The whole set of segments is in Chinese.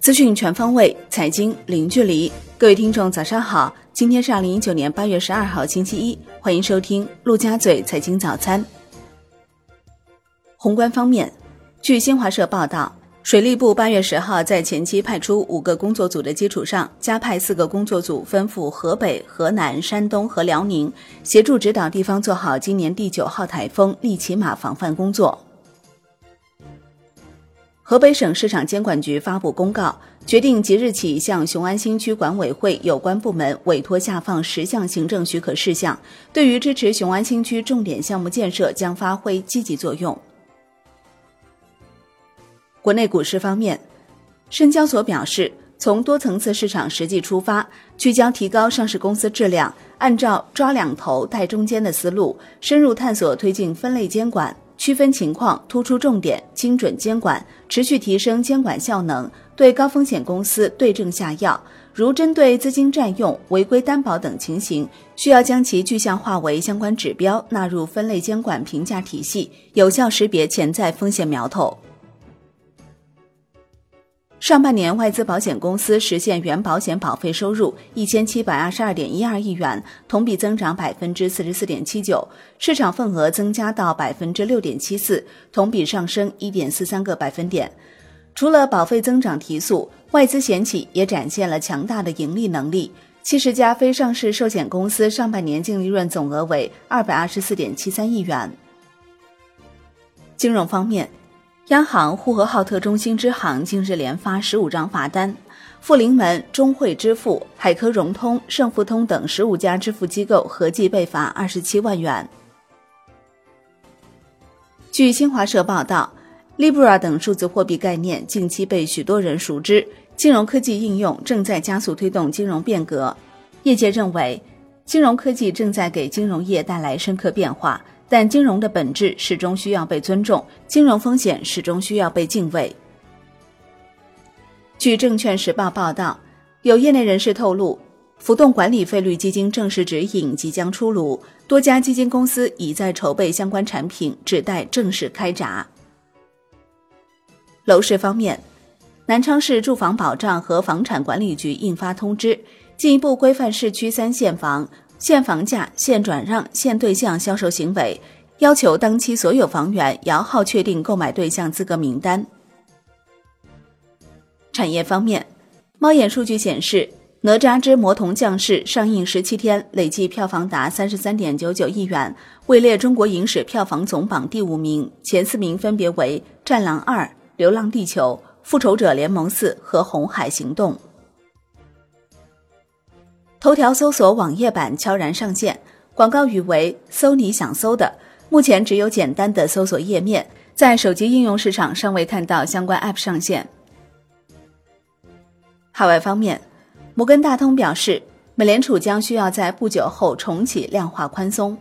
资讯全方位，财经零距离。各位听众，早上好！今天是二零一九年八月十二号，星期一，欢迎收听陆家嘴财经早餐。宏观方面，据新华社报道，水利部八月十号在前期派出五个工作组的基础上，加派四个工作组分赴河北、河南、山东和辽宁，协助指导地方做好今年第九号台风利奇马防范工作。河北省市场监管局发布公告，决定即日起向雄安新区管委会有关部门委托下放十项行政许可事项，对于支持雄安新区重点项目建设将发挥积极作用。国内股市方面，深交所表示，从多层次市场实际出发，聚焦提高上市公司质量，按照抓两头带中间的思路，深入探索推进分类监管。区分情况，突出重点，精准监管，持续提升监管效能，对高风险公司对症下药。如针对资金占用、违规担保等情形，需要将其具象化为相关指标，纳入分类监管评价体系，有效识别潜在风险苗头。上半年，外资保险公司实现原保险保费收入一千七百二十二点一二亿元，同比增长百分之四十四点七九，市场份额增加到百分之六点七四，同比上升一点四三个百分点。除了保费增长提速，外资险企也展现了强大的盈利能力。七十家非上市寿险公司上半年净利润总额为二百二十四点七三亿元。金融方面。央行呼和浩特中心支行近日连发十五张罚单，富临门、中汇支付、海科融通、盛富通等十五家支付机构合计被罚二十七万元。据新华社报道，Libra 等数字货币概念近期被许多人熟知，金融科技应用正在加速推动金融变革。业界认为，金融科技正在给金融业带来深刻变化。但金融的本质始终需要被尊重，金融风险始终需要被敬畏。据证券时报报道，有业内人士透露，浮动管理费率基金正式指引即将出炉，多家基金公司已在筹备相关产品，只待正式开闸。楼市方面，南昌市住房保障和房产管理局印发通知，进一步规范市区三限房。限房价、限转让、限对象销售行为，要求当期所有房源摇号确定购买对象资格名单。产业方面，猫眼数据显示，《哪吒之魔童降世》上映十七天，累计票房达三十三点九九亿元，位列中国影史票房总榜第五名，前四名分别为《战狼二》《流浪地球》《复仇者联盟四》和《红海行动》。头条搜索网页版悄然上线，广告语为“搜你想搜的”。目前只有简单的搜索页面，在手机应用市场尚未看到相关 App 上线。海外方面，摩根大通表示，美联储将需要在不久后重启量化宽松。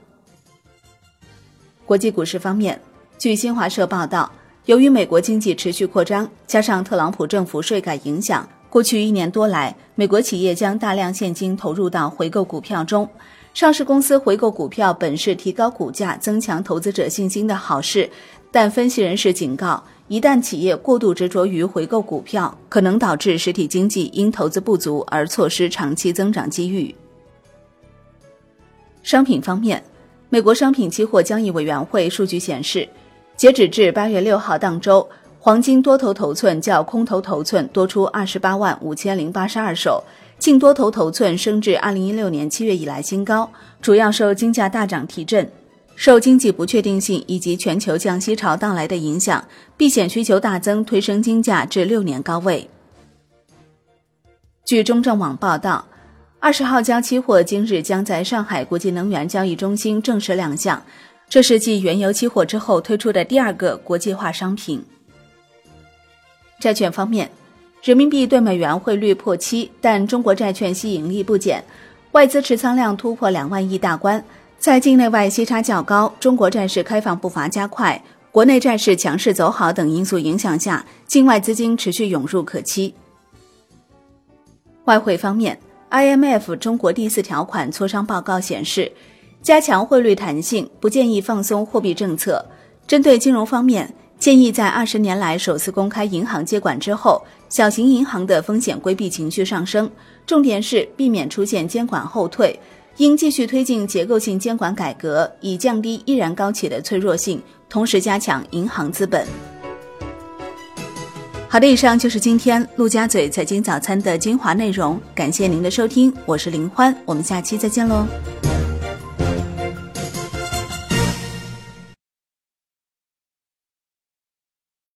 国际股市方面，据新华社报道，由于美国经济持续扩张，加上特朗普政府税改影响。过去一年多来，美国企业将大量现金投入到回购股票中。上市公司回购股票本是提高股价、增强投资者信心的好事，但分析人士警告，一旦企业过度执着于回购股票，可能导致实体经济因投资不足而错失长期增长机遇。商品方面，美国商品期货交易委员会数据显示，截止至八月六号当周。黄金多头头寸较空头头寸多出二十八万五千零八十二手，净多头头寸升至二零一六年七月以来新高，主要受金价大涨提振。受经济不确定性以及全球降息潮到来的影响，避险需求大增，推升金价至六年高位。据中证网报道，二十号交期货今日将在上海国际能源交易中心正式亮相，这是继原油期货之后推出的第二个国际化商品。债券方面，人民币对美元汇率破七，但中国债券吸引力不减，外资持仓量突破两万亿大关。在境内外息差较高、中国债市开放步伐加快、国内债市强势走好等因素影响下，境外资金持续涌入可期。外汇方面，IMF 中国第四条款磋商报告显示，加强汇率弹性，不建议放松货币政策。针对金融方面。建议在二十年来首次公开银行接管之后，小型银行的风险规避情绪上升，重点是避免出现监管后退，应继续推进结构性监管改革，以降低依然高企的脆弱性，同时加强银行资本。好的，以上就是今天陆家嘴财经早餐的精华内容，感谢您的收听，我是林欢，我们下期再见喽。